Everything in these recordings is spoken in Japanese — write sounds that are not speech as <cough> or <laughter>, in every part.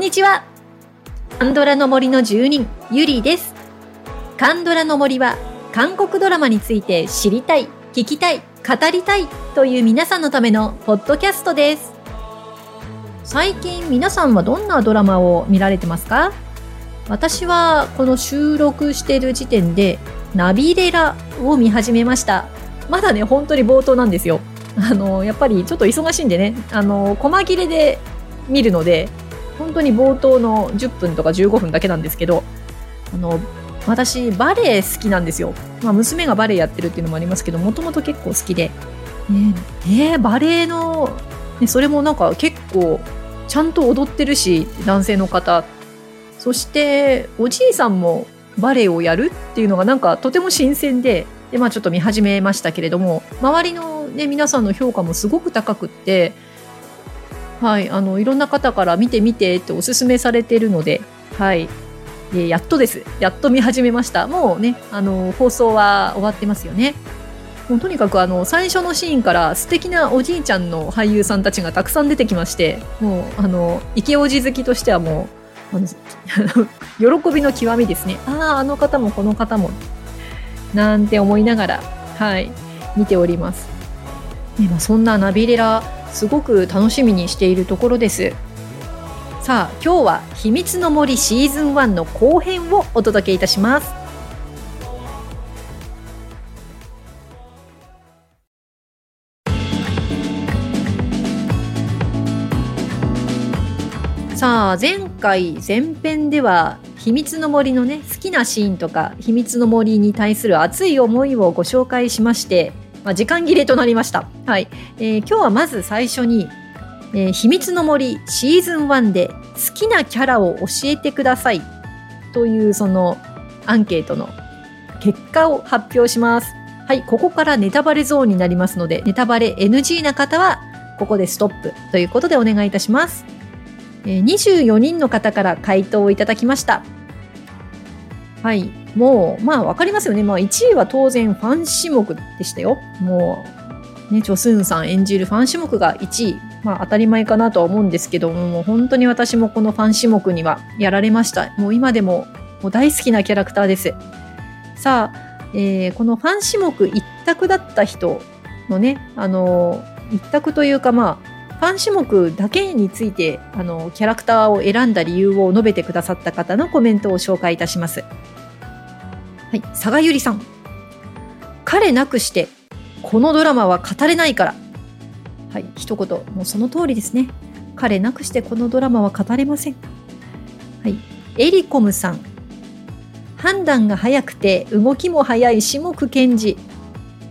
こんにちは。カンドラの森の住人ゆりです。カンドラの森は韓国ドラマについて知りたい聞きたい語りたいという皆さんのためのポッドキャストです。最近皆さんはどんなドラマを見られてますか？私はこの収録している時点でナビレラを見始めました。まだね本当に冒頭なんですよ。あのやっぱりちょっと忙しいんでね。あの細切れで見るので本当に冒頭の10分とか15分だけなんですけどあの私バレエ好きなんですよ、まあ、娘がバレエやってるっていうのもありますけどもともと結構好きで。ねえバレエの、ね、それもなんか結構ちゃんと踊ってるし男性の方。そしておじいさんもバレエをやるっていうのがなんかとても新鮮でで、まあ、ちょっと見始めましたけれども周りの、ね、皆さんの評価もすごく高くって、はい、あのいろんな方から見て見てっておすすめされているので、はい、でやっとです。やっと見始めました。もうねあの放送は終わってますよね。もうとにかくあの最初のシーンから素敵なおじいちゃんの俳優さんたちがたくさん出てきましてもうあの池おじ好きとしてはもうあの <laughs> 喜びの極みですね。あああの方もこの方もなんて思いながらはい見ております、ねまあ、そんなナビレラすごく楽しみにしているところです。さあ今日は「秘密の森シーズン1」の後編をお届けいたします。さあ前回前編では秘密の森のね好きなシーンとか秘密の森に対する熱い思いをご紹介しまして、まあ、時間切れとなりました、はい。えー、今日はまず最初に、えー、秘密の森シーズン1で好きなキャラを教えてください。というそのアンケートの結果を発表します。はい。ここからネタバレゾーンになりますのでネタバレ NG な方はここでストップ。ということでお願いいたします。24人の方から回答をいただきました。はい。もう、まあ、わかりますよね。まあ、1位は当然ファン種目でしたよ。もう、ね、チョスンさん演じるファン種目が1位。まあ、当たり前かなとは思うんですけども、もう本当に私もこのファン種目にはやられました。もう今でももう大好きなキャラクターです。さあ、えー、このファン種目一択だった人のね、あのー、一択というかまあ、ファン種目だけについてあのキャラクターを選んだ理由を述べてくださった方のコメントを紹介いたします。はい、佐賀ゆりさん。彼なくしてこのドラマは語れないから。はい、一言、もうその通りですね。彼なくしてこのドラマは語れません。はい、エリコムさん。判断が早くて動きも早い下久賢治。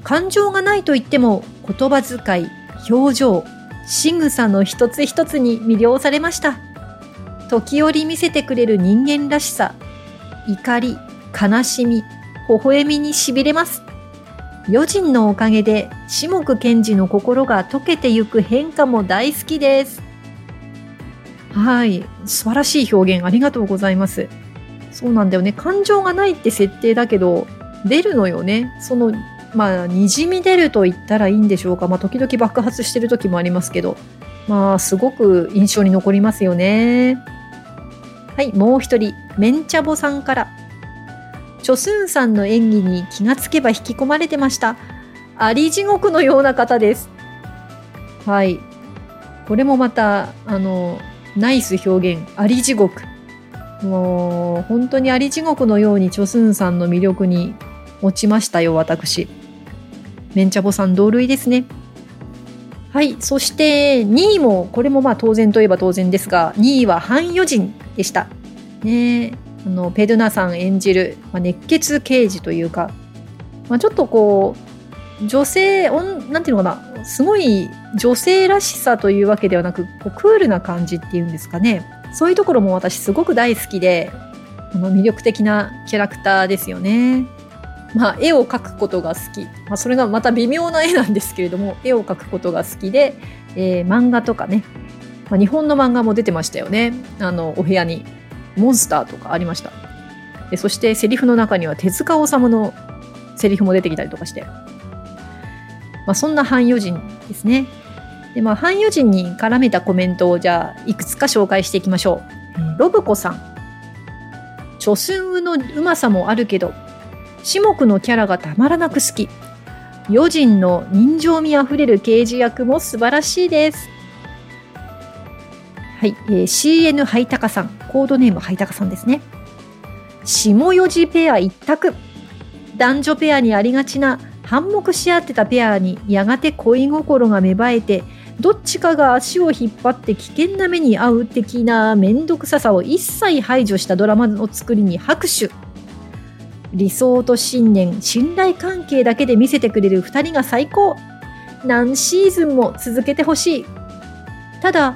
感情がないと言っても言葉遣い、表情、仕草の一つ一つに魅了されました。時折見せてくれる人間らしさ。怒り悲しみ微笑みにしびれます。余人のおかげで下久賢治の心が溶けてゆく変化も大好きです。はい。素晴らしい表現ありがとうございます。そうなんだよね。感情がないって設定だけど出るのよね。そのまあ、にじみ出ると言ったらいいんでしょうか。まあ、時々爆発してる時もありますけど、まあ、すごく印象に残りますよね。はい、もう一人、メンチャボさんから。チョスンさんの演技に気がつけば引き込まれてました。あり地獄のような方です。はい。これもまた、あの、ナイス表現、あり地獄。もう、本当にあり地獄のようにチョスンさんの魅力に落ちましたよ、私。メンチャボさん同類ですね。はい。そして2位も、これもまあ当然といえば当然ですが、2位はハン・ヨジンでした。ねあの、ペドゥナさん演じる、まあ、熱血刑事というか、まあ、ちょっとこう、女性、なんていうのかな、すごい女性らしさというわけではなく、こうクールな感じっていうんですかね。そういうところも私すごく大好きで、あの魅力的なキャラクターですよね。まあ、絵を描くことが好き、まあ、それがまた微妙な絵なんですけれども絵を描くことが好きで、えー、漫画とかね、まあ、日本の漫画も出てましたよね。あのお部屋に。モンスターとかありました。でそしてセリフの中には手塚治虫のセリフも出てきたりとかして、まあ、そんな汎用人ですね。でまあ、汎用人に絡めたコメントをじゃあいくつか紹介していきましょう。ロブコさん。チョスンウのうまさもあるけど、シモクのキャラがたまらなく好き。余人の人情味あふれる刑事役も素晴らしいです。はい、えー、CN ハイタカさん、コードネームハイタカさんですね。下四字ペア一択。男女ペアにありがちな反目し合ってたペアにやがて恋心が芽生えてどっちかが足を引っ張って危険な目に遭う的な面倒くささを一切排除したドラマの作りに拍手理想と信念信頼関係だけで見せてくれる2人が最高。何シーズンも続けてほしい。ただ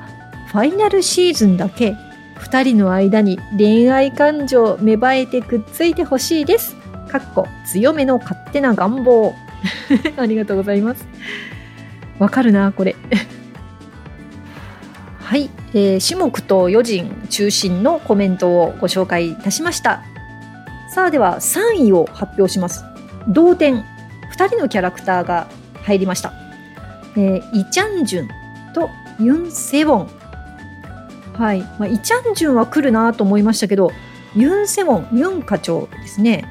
ファイナルシーズンだけ2人の間に恋愛感情芽生えてくっついてほしいです。かっこ強めの勝手な願望。<laughs> ありがとうございます。わかるなこれ。はい、えー、種目と余人中心のコメントをご紹介いたしましたさあでは3位を発表します。同点。2人のキャラクターが入りました、えー、イチャンジュンとユン・セウォン。はい、まあ、イチャンジュンは来るなと思いましたけどユン・セウォンユン課長ですね。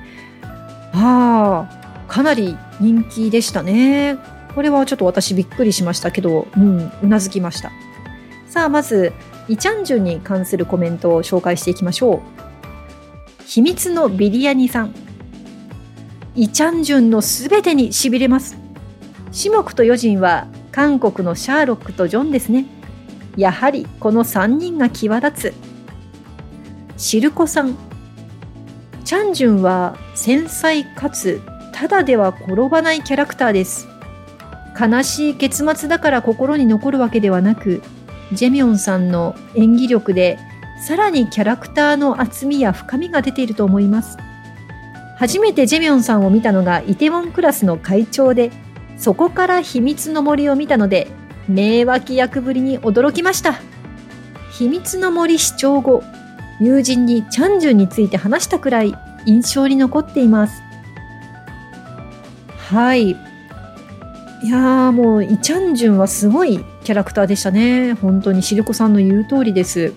ああかなり人気でしたね。これはちょっと私びっくりしましたけど、うん、うなずきました。さあまずイチャンジュンに関するコメントを紹介していきましょう。秘密のビリヤニさん。イチャンジュンのすべてにしびれます。シモクとヨジンは韓国のシャーロックとジョンですね。やはりこの3人が際立つ。シルコさん。チャンジュンは繊細かつただでは転ばないキャラクターです。悲しい結末だから心に残るわけではなくジェミョンさんの演技力でさらにキャラクターの厚みや深みが出ていると思います。初めてジェミョンさんを見たのがイテウォンクラスの会長でそこから秘密の森を見たので名脇役ぶりに驚きました。秘密の森視聴後友人にチャンジュンについて話したくらい印象に残っています。はい。いやーもうイチャンジュンはすごいキャラクターでしたね。本当にしるこさんの言う通りです。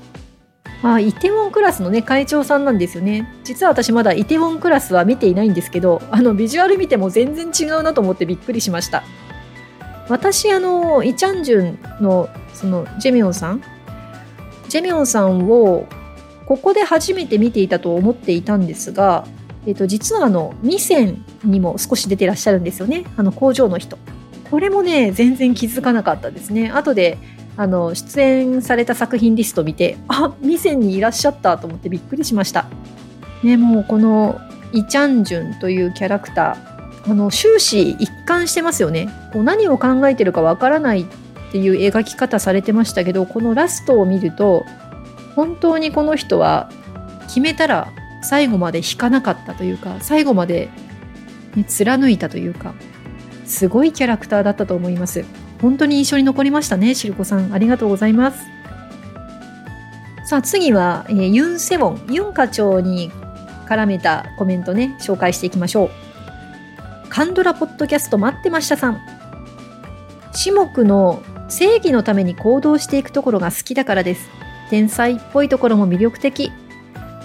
あイテウォンクラスのね会長さんなんですよね。実は私まだイテウォンクラスは見ていないんですけどあのビジュアル見ても全然違うなと思ってびっくりしました。私あのイチャンジュンのそのジェミョンさん？ジェミョンさんをここで初めて見ていたと思っていたんですが、えー、と実はあのミセンにも少し出てらっしゃるんですよね。あの工場の人。これもね全然気づかなかったですね。後であの出演された作品リスト見てあミセンにいらっしゃったと思ってびっくりしました。ねもうこのイ・チャンジュンというキャラクターあの終始一貫してますよね。こう何を考えてるかわからないっていう描き方されてましたけどこのラストを見ると本当にこの人は決めたら最後まで引かなかったというか最後まで、ね、貫いたというかすごいキャラクターだったと思います。本当に印象に残りましたねしるこさん。ありがとうございます。さあ次は、えー、ユン・セウォン。ユン課長に絡めたコメントね紹介していきましょう。カンドラポッドキャスト待ってましたさん。種目の正義のために行動していくところが好きだからです。天才っぽいところも魅力的。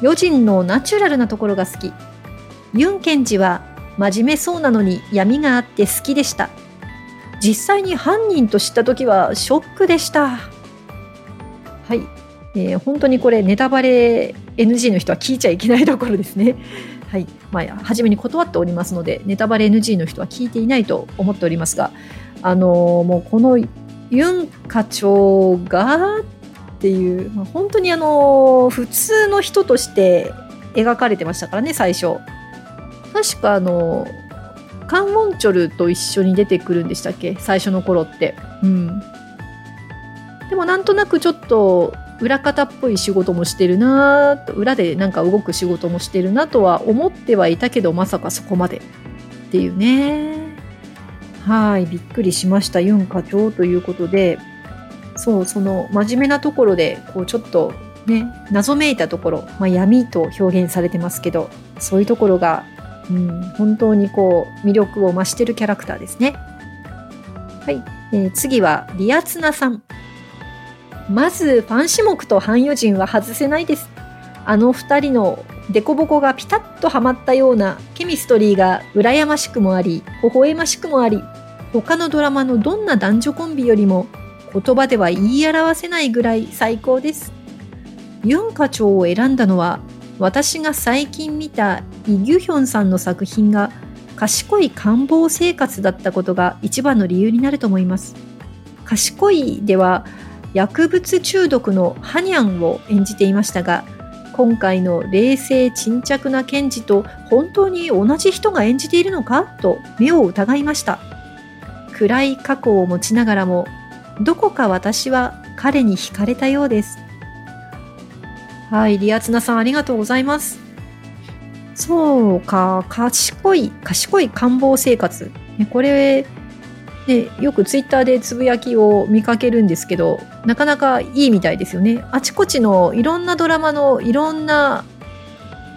余人のナチュラルなところが好き。ユンケンジは真面目そうなのに闇があって好きでした。実際に犯人と知った時はショックでした。はい、えー、本当にこれネタバレ NG の人は聞いちゃいけないところですね。<laughs> はい。まあ、初めに断っておりますのでネタバレ NG の人は聞いていないと思っておりますがあのー、もうこのユン課長がっていう、まあ、本当にあのー、普通の人として描かれてましたからね最初。確かあのカン・ウォンチョルと一緒に出てくるんでしたっけ？最初の頃って。うん。でもなんとなくちょっと裏方っぽい仕事もしてるなと裏でなんか動く仕事もしてるなとは思ってはいたけどまさかそこまで。っていうね。はい。びっくりしました。ユン課長ということで。そうその真面目なところでこうちょっとね謎めいたところ、まあ、闇と表現されてますけどそういうところがうん、本当にこう魅力を増してるキャラクターですね。はい、えー、次はリアツナさん。まずファン種目と半余人は外せないです。あの2人のデコボコがピタッとはまったようなケミストリーが羨ましくもあり微笑ましくもあり他のドラマのどんな男女コンビよりも言葉では言い表せないぐらい最高です。ユン課長を選んだのは私が最近見たイ・ギュヒョンさんの作品が賢い官房生活だったことが一番の理由になると思います。賢いでは薬物中毒のハニャンを演じていましたが今回の冷静沈着な検事と本当に同じ人が演じているのかと目を疑いました。暗い過去を持ちながらもどこか私は彼に惹かれたようです。はいリアツナさんありがとうございます。そうか賢い賢い官房生活。これね、よくツイッターでつぶやきを見かけるんですけどなかなかいいみたいですよね。あちこちのいろんなドラマのいろんな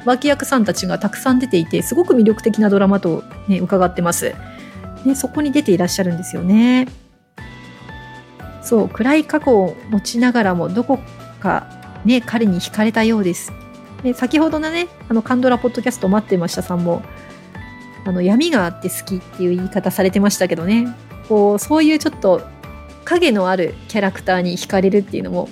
脇役さんたちがたくさん出ていてすごく魅力的なドラマと、ね、伺ってます、ね、そこに出ていらっしゃるんですよね。そう暗い過去を持ちながらもどこかね彼に惹かれたようですで先ほどのねあのカンドラポッドキャスト待ってましたさんもあの闇があって好きっていう言い方されてましたけどねこうそういうちょっと影のあるキャラクターに惹かれるっていうのも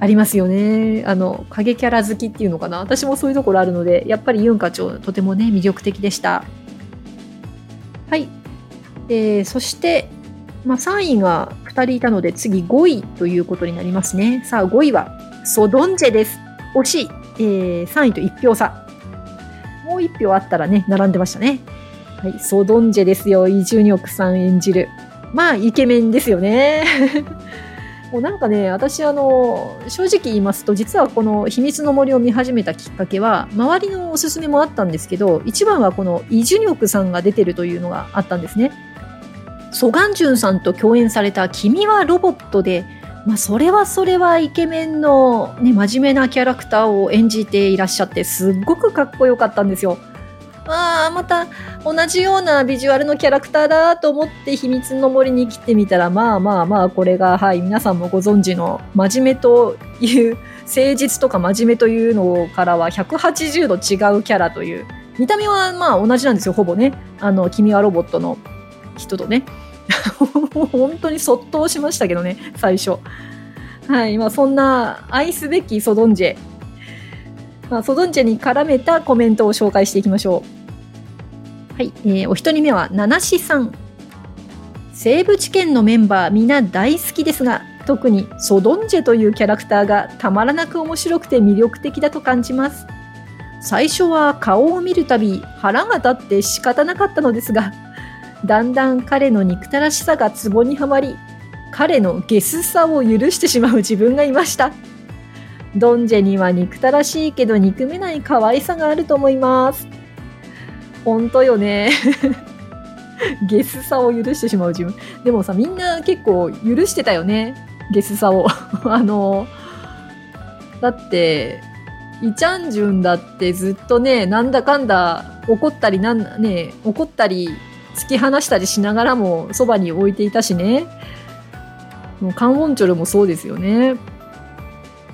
ありますよね。あの影キャラ好きっていうのかな私もそういうところあるのでやっぱりユン課長とてもね魅力的でした。はい、えー、そして、まあ、3位が2人いたので次5位ということになりますね。さあ5位はソドンジェです。惜しい、えー、3位と1票差。もう1票あったらね並んでましたね。はい、ソドンジェですよ、イ・ジュニョクさん演じる。まあ、イケメンですよね。<laughs> もうなんかね、私、あの、正直言いますと、実はこの秘密の森を見始めたきっかけは、周りのおすすめもあったんですけど、一番はこのイ・ジュニョクさんが出てるというのがあったんですね。ソガンジュンさんと共演された君はロボットで、まあ、それはそれはイケメンの、ね、真面目なキャラクターを演じていらっしゃって、すっごくかっこよかったんですよ。ああまた同じようなビジュアルのキャラクターだと思って秘密の森に来てみたらまあまあまあこれがはい皆さんもご存知の真面目という誠実とか真面目というのからは180度違うキャラという。見た目はまあ同じなんですよほぼね。あの君はロボットの人とね。<laughs> 本当にそっとしましたけどね最初はいまあそんな愛すべきソドンジェまあ、ソドンチェに絡めたコメントを紹介していきましょう。はい、えー、お一人目は七志さん。西部地検のメンバーみんな大好きですが、特にソドンジェというキャラクターがたまらなく面白くて魅力的だと感じます。最初は顔を見るたび腹が立って仕方なかったのですが、だんだん彼の憎たらしさがツボにはまり、彼のゲスさを許してしまう自分がいました。ドンジェには憎たらしいけど憎めない可愛さがあると思います。本当よね。<laughs> ゲスさを許してしまう自分。でもさ、みんな結構許してたよね。ゲスさを。<laughs> あの、だって、イチャンジュンだってずっとね、なんだかんだ怒ったりなん、ね、怒ったり突き放したりしながらもそばに置いていたしね。もうカンウォンチョルもそうですよね。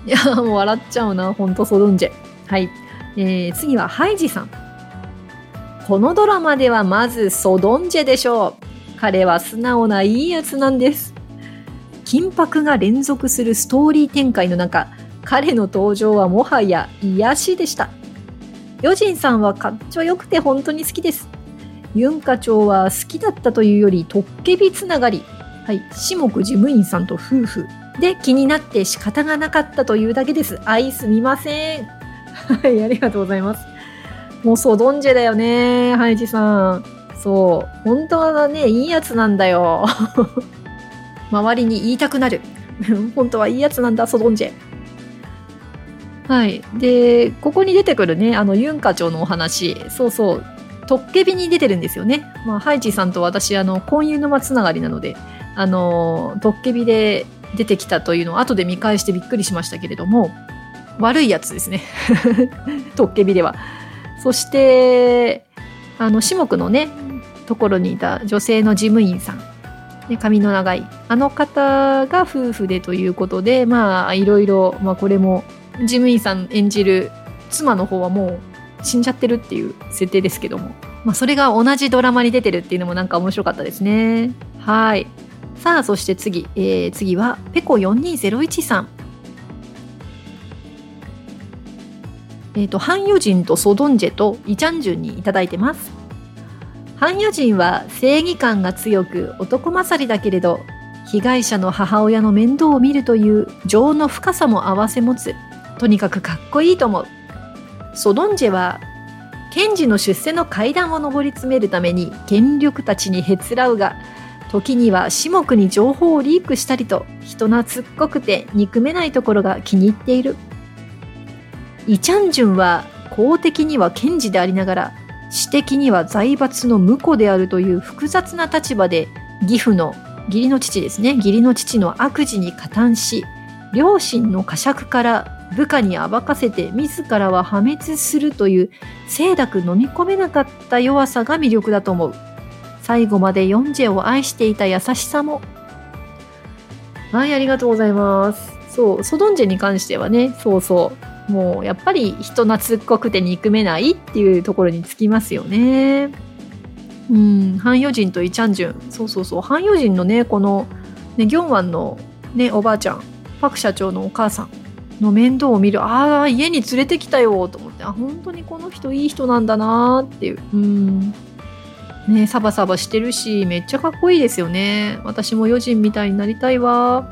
いや、もう笑っちゃうな、ほんとソドンジェ。はい。えー、次はハイジさん。このドラマではまずソドンジェでしょう。彼は素直ないいやつなんです。緊迫が連続するストーリー展開の中、彼の登場はもはや癒しでした。ヨジンさんはかっちょよくて本当に好きです。ユン課長は好きだったというより、トッケビつながり。はい、志木事務員さんと夫婦で気になって仕方がなかったというだけです。愛すみません。はい、ありがとうございます。もうソドンジェだよね、ハイジさん。そう。本当はね、いいやつなんだよ。<laughs> 周りに言いたくなる。<laughs> 本当はいいやつなんだ、ソドンジェ。はい。で、ここに出てくるね、あの、ユン課長のお話。そうそう。トッケビに出てるんですよね。まあ、ハイジさんと私、あの、婚姻沼つながりなので、あの、トッケビで出てきたというのを後で見返してびっくりしましたけれども悪いやつですね。<laughs> トッケビでは。そしてあの志木のねところにいた女性の事務員さん、髪の長いあの方が夫婦でということでまあいろいろ、まあ、これも事務員さん演じる妻の方はもう死んじゃってるっていう設定ですけども、まあ、それが同じドラマに出てるっていうのもなんか面白かったですね。はい。さあそして次、えー、次はペコ4201さん。えっ、ー、とハンヨジンとソドンジェとイチャンジュンにいただいてます。ハンヨジンは正義感が強く男勝りだけれど被害者の母親の面倒を見るという情の深さも併せ持つとにかくかっこいいと思う。ソドンジェは検事の出世の階段を上り詰めるために権力たちにへつらうが時には至目に情報をリークしたりと人懐っこくて憎めないところが気に入っている。イチャンジュンは公的には検事でありながら私的には財閥の婿であるという複雑な立場で義父の義理の父ですね。義理の父の悪事に加担し両親の呵責から部下に暴かせて自らは破滅するという清濁飲み込めなかった弱さが魅力だと思う。最後までヨンジェを愛していた優しさも。はいありがとうございます。そうソドンジェに関してはねそうそう。もうやっぱり人懐っこくて憎めないっていうところにつきますよね。うんハンヨジンとイチャンジュン。そうそうそう。ハンヨジンのねこのねギョンワンのねおばあちゃんパク社長のお母さん。の面倒を見る。ああ家に連れてきたよと思って。あ本当にこの人いい人なんだなっていう。うん。ねサバサバしてるしめっちゃかっこいいですよね。私も余人みたいになりたいわ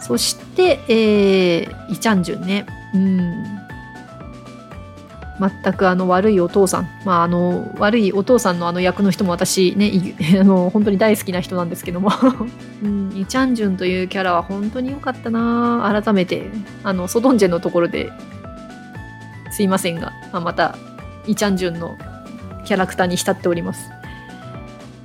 そしてえー、イチャンジュンね。うん。全くあの悪いお父さん、まあ、あの悪いお父さんのあの役の人も私ね <laughs> あの本当に大好きな人なんですけども。うん、イ・チャンジュンというキャラは本当に良かったな。改めてあのソドンジェのところですいませんが、まあ、またイ・チャンジュンのキャラクターに浸っております。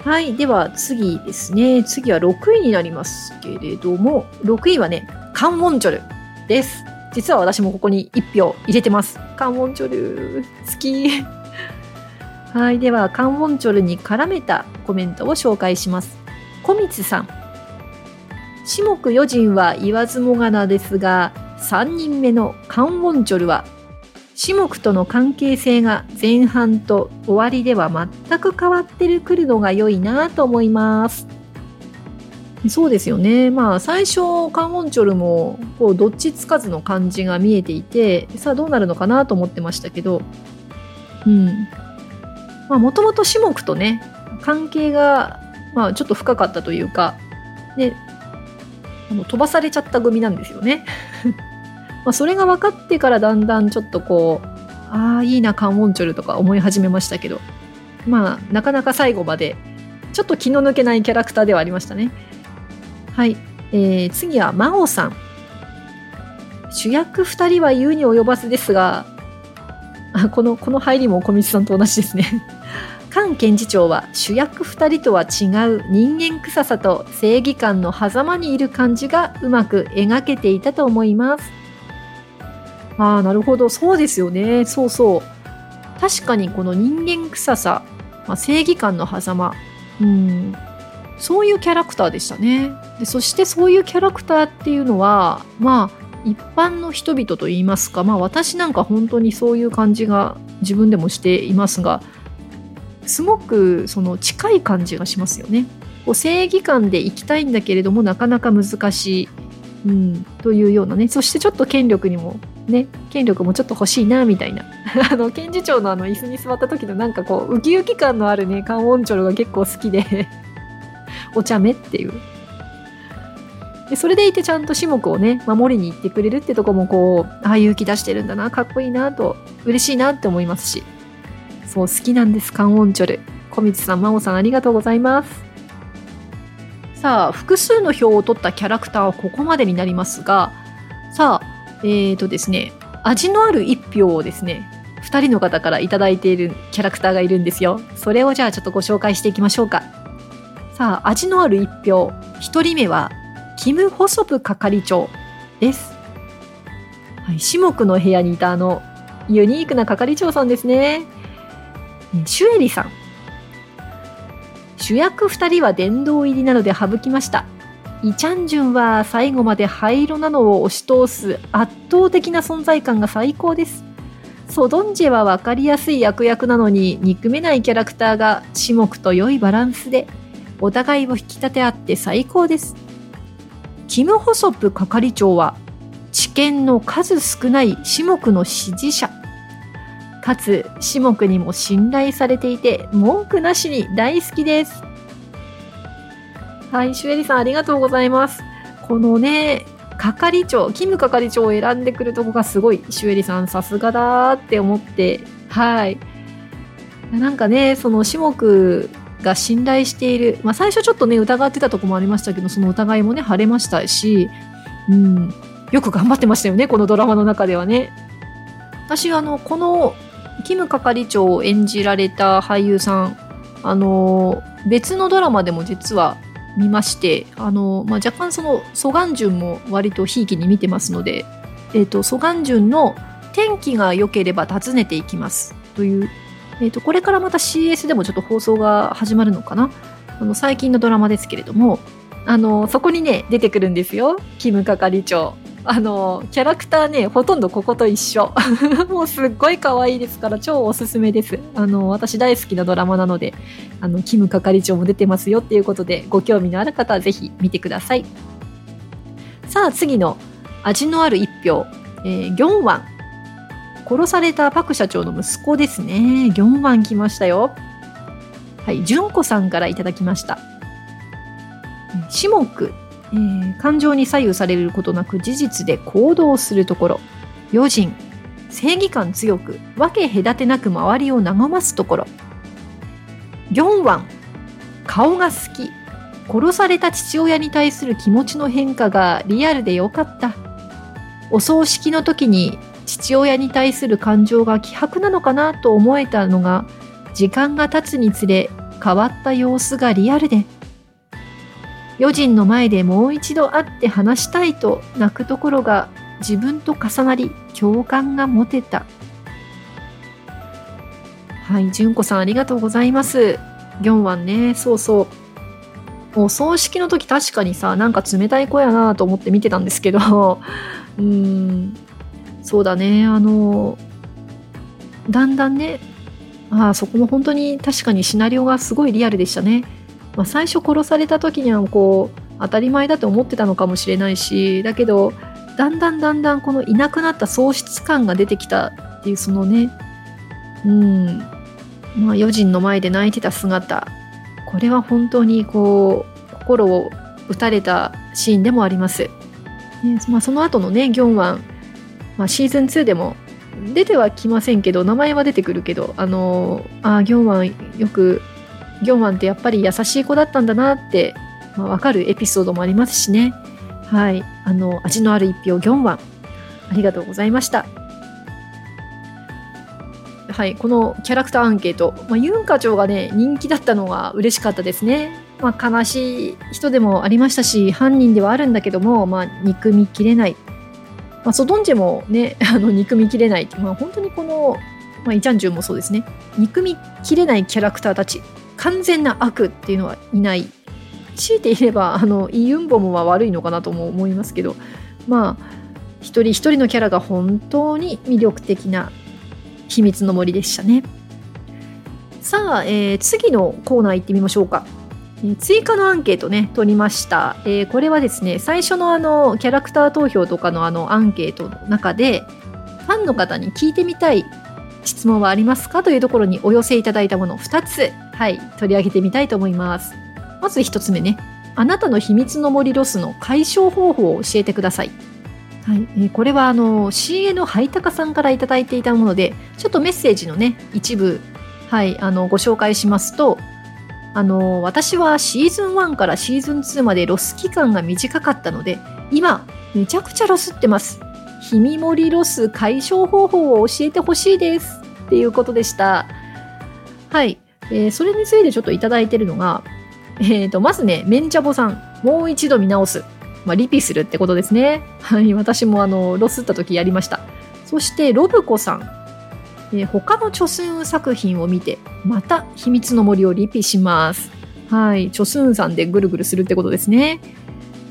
はいでは次ですね。次は6位になりますけれども6位はねカン・ウォンチョルです実は私もここに1票入れてます。カンウォンチョル、好き。<laughs> はい。では、カンウォンチョルに絡めたコメントを紹介します。小光さん。四目余人は言わずもがなですが、3人目のカンウォンチョルは、四目との関係性が前半と終わりでは全く変わってくるのが良いなと思います。そうですよね。まあ最初カンウォンチョルもこうどっちつかずの感じが見えていてさあどうなるのかなと思ってましたけどうんまあもともと種目とね関係がまあちょっと深かったというかであの飛ばされちゃった組なんですよね。<laughs> まあそれが分かってからだんだんちょっとこうああいいなカンウォンチョルとか思い始めましたけどまあなかなか最後までちょっと気の抜けないキャラクターではありましたね。はい、えー、次は真央さん。主役2人は言うに及ばずですがあこのこの入りも小道さんと同じですね。<laughs> 菅検事長は主役2人とは違う人間臭さと正義感の狭間にいる感じがうまく描けていたと思います。ああなるほど。そうですよね。そうそう。確かにこの人間臭さ、まあ、正義感の狭間。うん。そういうキャラクターでしたね。でそしてそういうキャラクターっていうのはまあ一般の人々といいますかまあ私なんか本当にそういう感じが自分でもしていますがすごくその近い感じがしますよね。こう正義感で生きたいんだけれどもなかなか難しい、うん、というようなね。そしてちょっと権力にもね権力もちょっと欲しいなみたいな。<laughs> あの検事長のあの椅子に座った時のなんかこうウキウキ感のあるねカンオンチョルが結構好きで。お茶目っていう。でそれでいてちゃんと種目をね守りに行ってくれるってとこもこうああ勇気出してるんだなかっこいいなと嬉しいなって思いますし。そう好きなんですカンウォンチョル小光さん真央さんありがとうございます。さあ複数の票を取ったキャラクターはここまでになりますがさあえーとですね味のある1票をですね2人の方から頂いているキャラクターがいるんですよ。それをじゃあちょっとご紹介していきましょうか。さあ、味のある一票。一人目は、キム・ホソプ係長です。はい、シモクの部屋にいたあの、ユニークな係長さんですね。シュエリさん。主役2人は殿堂入りなので省きましたイ・チャンジュンは最後まで灰色なのを押し通す圧倒的な存在感が最高ですソドンジェは分かりやすい役役なのに憎めないキャラクターが至目と良いバランスでお互いを引き立て合って最高です。キム・ホソプ係長は知見の数少ない至目の支持者。かつ至目にも信頼されていて文句なしに大好きです。はいシュエリさんありがとうございます。このね係長キム係長を選んでくるとこがすごいシュエリさんさすがだって思ってはい。なんかねその至目が信頼している、まあ、最初ちょっとね疑ってたとこもありましたけどその疑いもね晴れましたし、うん、よく頑張ってましたよねこのドラマの中ではね。私あのこのキム係長を演じられた俳優さんあの別のドラマでも実は見ましてあの、まあ、若干そのソガンジュンも割とひいきに見てますので、えーと、ソガンジュンの「天気が良ければ訪ねていきます」という、えーと、これからまた CS でもちょっと放送が始まるのかな？あの最近のドラマですけれどもあのそこにね出てくるんですよ。キム係長。あのキャラクターねほとんどここと一緒。<laughs> もうすっごい可愛いですから超おすすめです。あの私大好きなドラマなのであのキム係長も出てますよ。っていうことでご興味のある方はぜひ見てください。さあ次の味のある一票、えー、ギョンワン。殺されたパク社長の息子ですね。ギョンワン来ましたよ。はい純子さんからいただきました。シモク。えー、感情に左右されることなく事実で行動するところ。余人正義感強く分け隔てなく周りを和ますところ。ギョンワン。顔が好き。殺された父親に対する気持ちの変化がリアルでよかった。お葬式の時に父親に対する感情が希薄なのかなと思えたのが時間が経つにつれ変わった様子がリアルで。余人の前でもう一度会って話したいと泣くところが自分と重なり共感が持てた。はい純子さんありがとうございます。ギョンワンね。そうそう。お葬式の時確かにさなんか冷たい子やなと思って見てたんですけど。<laughs> うん。そうだね。あのだんだんねああそこも本当に確かにシナリオがすごいリアルでしたね。まあ、最初殺された時にはこう当たり前だと思ってたのかもしれないしだけどだんだんだんだんこのいなくなった喪失感が出てきたっていうそのねうん。まあ余人の前で泣いてた姿。これは本当にこう心を打たれたシーンでもあります。ねまあ、その後のねギョンワン、まあ、シーズン2でも出てはきませんけど名前は出てくるけどあのあギョンワンよくギョンワンってやっぱり優しい子だったんだなって、まあ、分かるエピソードもありますしね。はい。あの、味のある一票、ギョンワン。ありがとうございました。はい、このキャラクターアンケート、まあ、ユン課長がね、人気だったのは嬉しかったですね。まあ、悲しい人でもありましたし、犯人ではあるんだけども、まあ、憎みきれない。まあ、ソドンジェもね、<laughs> あの憎みきれない。まあ、本当にこの、まあ、イチャンジュもそうですね。憎みきれないキャラクターたち。完全な悪っていうのはいない強いて言えばあのイ・ユンボムは悪いのかなとも思いますけどまあ一人一人のキャラが本当に魅力的な秘密の森でしたねさあ、えー、次のコーナー行ってみましょうか追加のアンケートね取りました、えー、これはですね最初のあのキャラクター投票とかのあのアンケートの中でファンの方に聞いてみたい質問はありますかというところにお寄せいただいたもの2つはい、取り上げてみたいと思います。まず1つ目ね。あなたの秘密の森ロスの解消方法を教えてください。はい、えー、これはあの CA のハイタカさんから頂いていたもので、ちょっとメッセージのね、一部、はい、あのご紹介しますと、あの私はシーズン1からシーズン2までロス期間が短かったので、今、めちゃくちゃロスってます。ひみもりロス解消方法を教えてほしいです。っていうことでした。はい。えー、それについてちょっといただいてるのが、えーと、まずね、メンチャボさん、もう一度見直す。まあ、リピするってことですね。はい、私もあの、ロスった時やりました。そして、ロブコさん、えー、他のチョスン作品を見て、また秘密の森をリピします。はい、チョスンさんでぐるぐるするってことですね。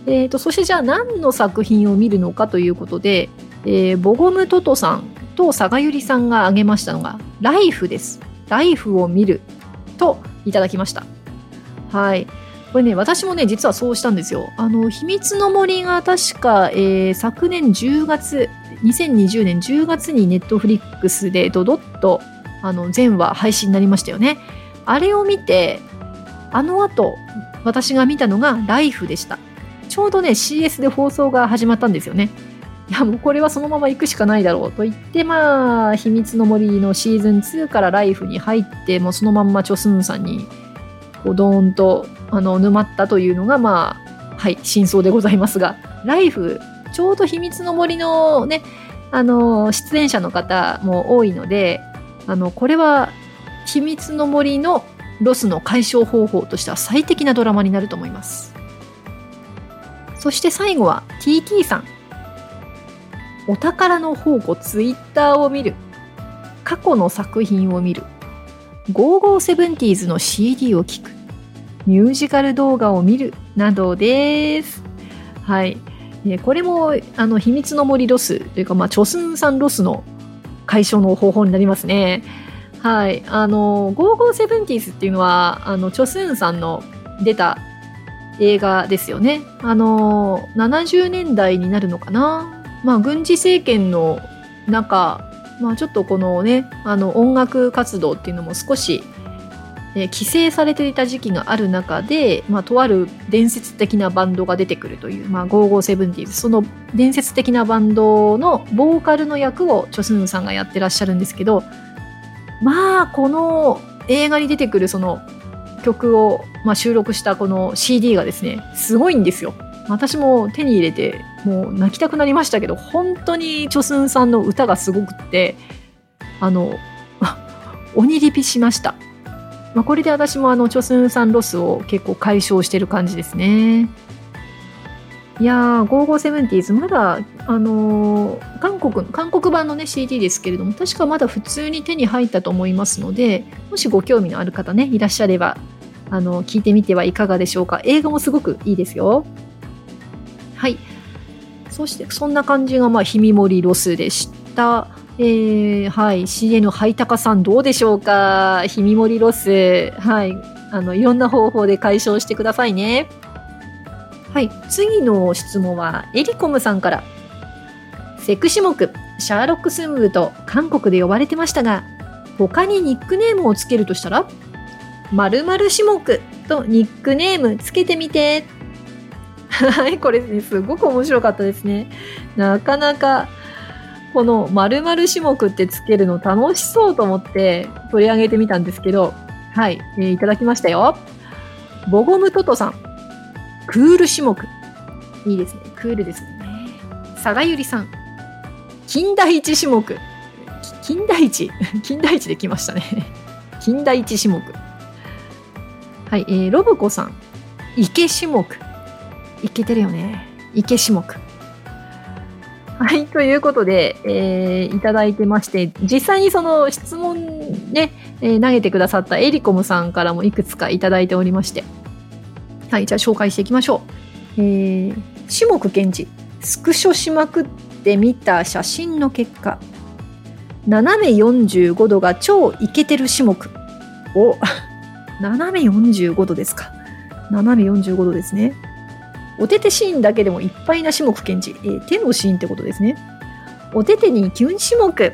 えーと、そしてじゃあ何の作品を見るのかということで、えー、ボゴムトトさんと佐賀ゆりさんが挙げましたのが「ライフ」です。ライフを見るといただきました。はい。これね、私もね、実はそうしたんですよ。あの、秘密の森が確か、えー、昨年10月、2020年10月にネットフリックスでドドッと、あの、全話配信になりましたよね。あれを見て、あの後、私が見たのがライフでした。ちょうどね、CS で放送が始まったんですよね。いや、もうこれはそのまま行くしかないだろうと言って、まあ、秘密の森のシーズン2からライフに入って、もうそのまんまチョスンさんに、こう、ドーンとあの沼ったというのがまあはい真相でございますがライフちょうど秘密の森のねあの出演者の方も多いのであのこれは秘密の森のロスの解消方法としては最適なドラマになると思います。そして最後は TT さん。お宝の宝庫ツイッターを見る。過去の作品を見る。5570s の CD を聴く。ミュージカル動画を見るなどです。はい。これも、あの、秘密の森ロスというか、まあ、チョスンさんロスの解消の方法になりますね。はい。あの、5570s っていうのは、あの、チョスンさんの出た映画ですよね。あの、70年代になるのかな。まあ、軍事政権の中、まあ、ちょっとこのね、あの、音楽活動っていうのも少しえー、規制されていた時期がある中で、まあ、とある伝説的なバンドが出てくるという、まあ、5570その伝説的なバンドのボーカルの役をチョスンさんがやってらっしゃるんですけどまあこの映画に出てくるその曲を、まあ、収録したこの CD がですねすごいんですよ。私も手に入れてもう泣きたくなりましたけど本当にチョスンさんの歌がすごくってあの鬼リピしましたまあ、これで私もあのチョスンさんロスを結構解消してる感じですね。いやー、5570s まだ、あのー、韓国、韓国版のね CD ですけれども、確かまだ普通に手に入ったと思いますので、もしご興味のある方ね、いらっしゃれば、あの、聞いてみてはいかがでしょうか。映画もすごくいいですよ。はい。そして、そんな感じが、まあ、ひみもりロスでした。たえー、はい、CN ハイタカさんどうでしょうか？ひみもりロス。はい、あの、いろんな方法で解消してくださいね。はい、次の質問は、エリコムさんから。セクシ目、シャーロックスンブと韓国で呼ばれてましたが、他にニックネームをつけるとしたら、〇〇種目とニックネームつけてみて。はい、これね、すごく面白かったですね。なかなか、この〇〇種目ってつけるの楽しそうと思って取り上げてみたんですけど、はい、えー、いただきましたよ。ボゴムトトさん。クール種目。いいですね。クールですね。佐賀ゆりさん。金田一種目。金田一？<laughs> 金田一できましたね。金田一種目。はい、えー、ロブコさん。池種目。いけてるよね。池種目。はい、ということで、えー、いただいてまして、実際にその質問ね、えー、投げてくださったエリコムさんからもいくつかいただいておりまして、はい、じゃあ紹介していきましょう。えー、種目検知、スクショしまくってみた写真の結果、斜め45度が超イケてる種目。お、<laughs> 斜め45度ですか。斜め45度ですね。お手手シーンだけでもいっぱいな種目検知、えー、手のシーンってことですね。お手手にキュン種目。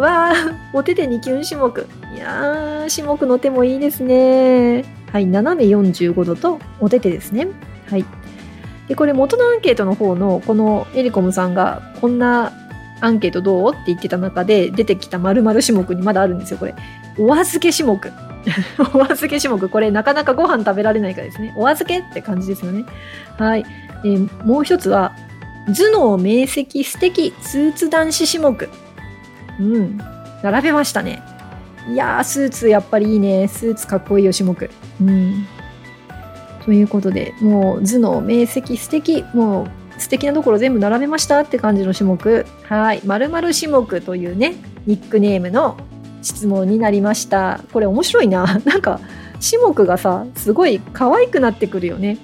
わー、お手手にキュン種目。いやー、種目の手もいいですね。はい、斜め45度とお手手ですね。はい。で、これ元のアンケートの方の、このエリコムさんが、こんなアンケートどうって言ってた中で出てきた〇〇種目にまだあるんですよ、これ。お預け種目。<laughs> お預け種目、これなかなかご飯食べられないからですね。お預けって感じですよね。はい。えー、もう一つは、頭脳明晰素敵スーツ男子種目。うん。並べましたね。いやー、スーツやっぱりいいね。スーツかっこいいよ、種目。うん。ということで、もう頭脳明晰素敵。もう素敵なところ全部並べましたって感じの種目。はい。〇〇種目というね、ニックネームの質問になりました。これ面白いな。<laughs> なんか、種目がさすごい可愛くなってくるよね。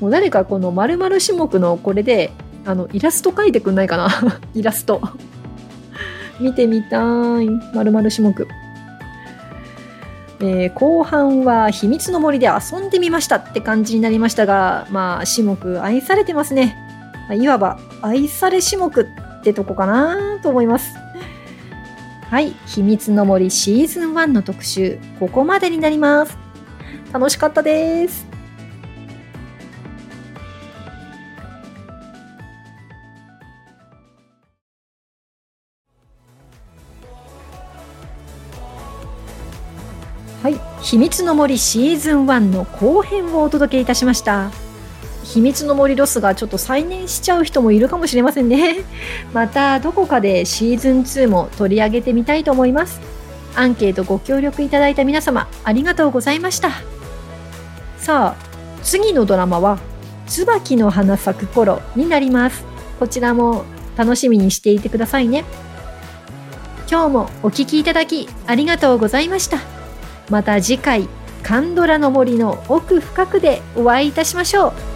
もう誰かこの〇〇種目のこれであのイラスト描いてくんないかな。<laughs> イラスト。見てみたい。〇〇種目。えー、後半は秘密の森で遊んでみましたって感じになりましたがまあ種目愛されてますね。いわば愛され種目ってとこかなと思います。はい。秘密の森シーズン1の特集ここまでになります。楽しかったです。はい、秘密の森シーズン1の後編をお届けいたしました。秘密の森ロスがちょっと再燃しちゃう人もいるかもしれませんね。<laughs> またどこかでシーズン2も取り上げてみたいと思います。アンケートご協力いただいた皆様ありがとうございました。さあ、次のドラマは椿の花咲く頃になります。こちらも楽しみにしていてくださいね。今日もお聴きいただきありがとうございました。また次回カンドラの森の奥深くでお会いいたしましょう。